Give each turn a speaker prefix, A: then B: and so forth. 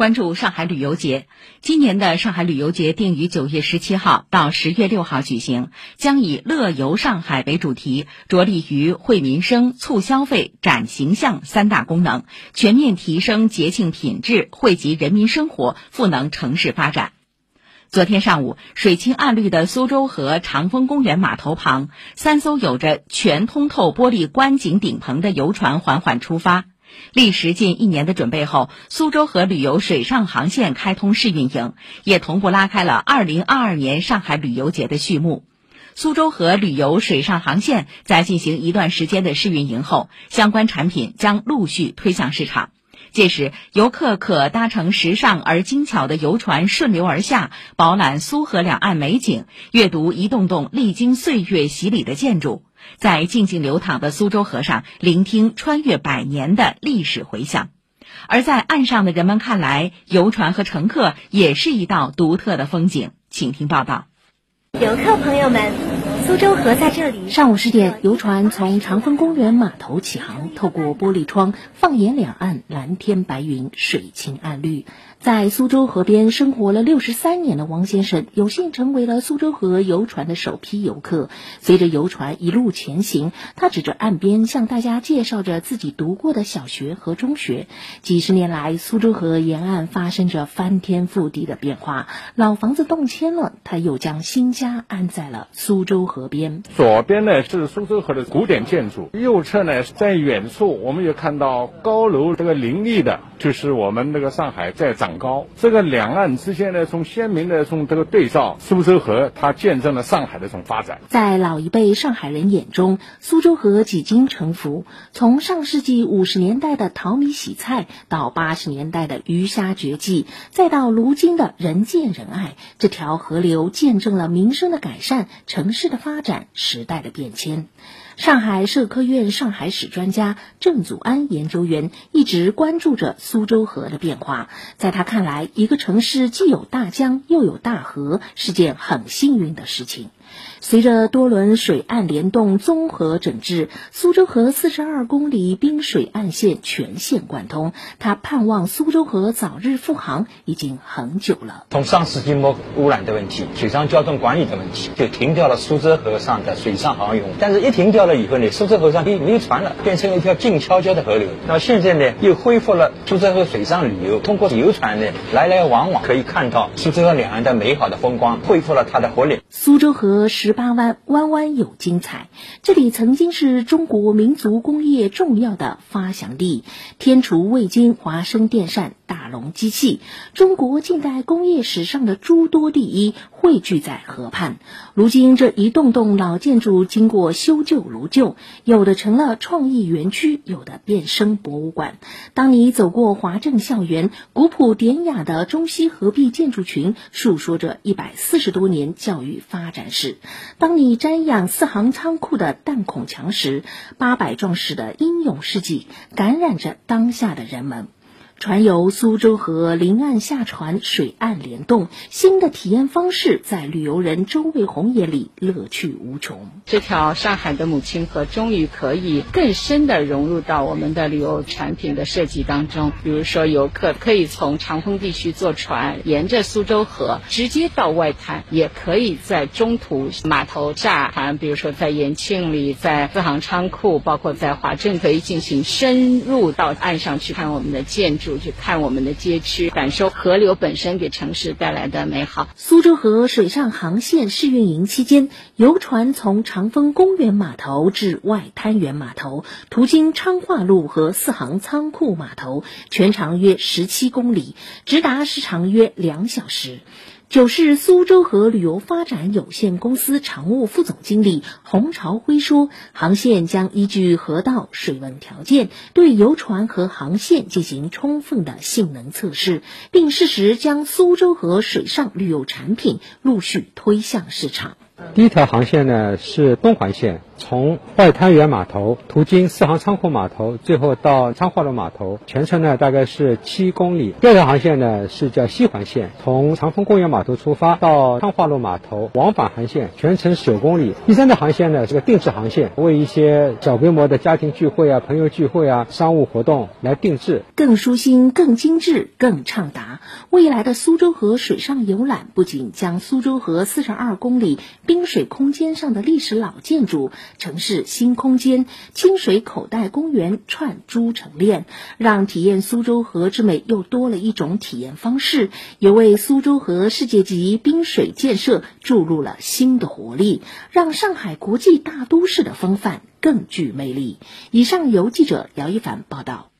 A: 关注上海旅游节，今年的上海旅游节定于九月十七号到十月六号举行，将以“乐游上海”为主题，着力于惠民生、促消费、展形象三大功能，全面提升节庆品质，惠及人民生活，赋能城市发展。昨天上午，水清岸绿的苏州河长风公园码头旁，三艘有着全通透玻璃观景顶棚的游船缓缓出发。历时近一年的准备后，苏州河旅游水上航线开通试运营，也同步拉开了2022年上海旅游节的序幕。苏州河旅游水上航线在进行一段时间的试运营后，相关产品将陆续推向市场。届时，游客可搭乘时尚而精巧的游船顺流而下，饱览苏河两岸美景，阅读一栋栋历经岁月洗礼的建筑。在静静流淌的苏州河上，聆听穿越百年的历史回响；而在岸上的人们看来，游船和乘客也是一道独特的风景。请听报道。
B: 游客朋友们，苏州河在这里。
C: 上午十点，游船从长风公园码头起航，透过玻璃窗，放眼两岸，蓝天白云，水清岸绿。在苏州河边生活了六十三年的王先生，有幸成为了苏州河游船的首批游客。随着游船一路前行，他指着岸边向大家介绍着自己读过的小学和中学。几十年来，苏州河沿岸发生着翻天覆地的变化，老房子动迁了，他又将新家安在了苏州河边。
D: 左边呢是苏州河的古典建筑，右侧呢在远处我们也看到高楼这个林立的，就是我们那个上海在长。高，这个两岸之间呢，从鲜明的从这个对照，苏州河它见证了上海的这种发展。
C: 在老一辈上海人眼中，苏州河几经沉浮，从上世纪五十年代的淘米洗菜，到八十年代的鱼虾绝技，再到如今的人见人爱，这条河流见证了民生的改善、城市的发发展、时代的变迁。上海社科院上海史专家郑祖安研究员一直关注着苏州河的变化。在他看来，一个城市既有大江又有大河，是件很幸运的事情。随着多轮水岸联动综合整治，苏州河四十二公里滨水岸线全线贯通。他盼望苏州河早日复航，已经很久了。
E: 从上世纪末污染的问题、水上交通管理的问题，就停掉了苏州河上的水上航运。但是，一停掉了以后呢，苏州河上没没船了，变成了一条静悄悄的河流。那现在呢，又恢复了苏州河水上旅游，通过游船呢来来往往，可以看到苏州河两岸的美好的风光，恢复了它的活力。
C: 苏州河是十八弯，弯弯有精彩。这里曾经是中国民族工业重要的发祥地，天厨、味精、华生电扇。大龙机器，中国近代工业史上的诸多第一汇聚在河畔。如今这一栋栋老建筑经过修旧如旧，有的成了创意园区，有的变身博物馆。当你走过华政校园，古朴典雅的中西合璧建筑群诉说着一百四十多年教育发展史；当你瞻仰四行仓库的弹孔墙时，八百壮士的英勇事迹感染着当下的人们。船游苏州河，临岸下船，水岸联动，新的体验方式在旅游人周卫红眼里乐趣无穷。
F: 这条上海的母亲河终于可以更深的融入到我们的旅游产品的设计当中。比如说，游客可以从长风地区坐船，沿着苏州河直接到外滩，也可以在中途码头下船，比如说在延庆里、在四行仓库，包括在华镇，可以进行深入到岸上去看我们的建筑。去看我们的街区，感受河流本身给城市带来的美好。
C: 苏州河水上航线试运营期间，游船从长风公园码头至外滩源码头，途经昌化路和四行仓库码头，全长约十七公里，直达时长约两小时。九市苏州河旅游发展有限公司常务副总经理洪朝辉说：“航线将依据河道、水文条件，对游船和航线进行充分的性能测试，并适时将苏州河水上旅游产品陆续推向市场。”
G: 第一条航线呢是东环线，从外滩源码头途经四行仓库码头，最后到昌化路码头，全程呢大概是七公里。第二条航线呢是叫西环线，从长风公园码头出发到昌化路码头，往返航线，全程九公里。第三条航线呢是个定制航线，为一些小规模的家庭聚会啊、朋友聚会啊、商务活动来定制，
C: 更舒心、更精致、更畅达。未来的苏州河水上游览不仅将苏州河四十二公里滨水空间上的历史老建筑、城市新空间、清水口袋公园串珠成链，让体验苏州河之美又多了一种体验方式，也为苏州河世界级滨水建设注入了新的活力，让上海国际大都市的风范更具魅力。以上由记者姚一凡报道。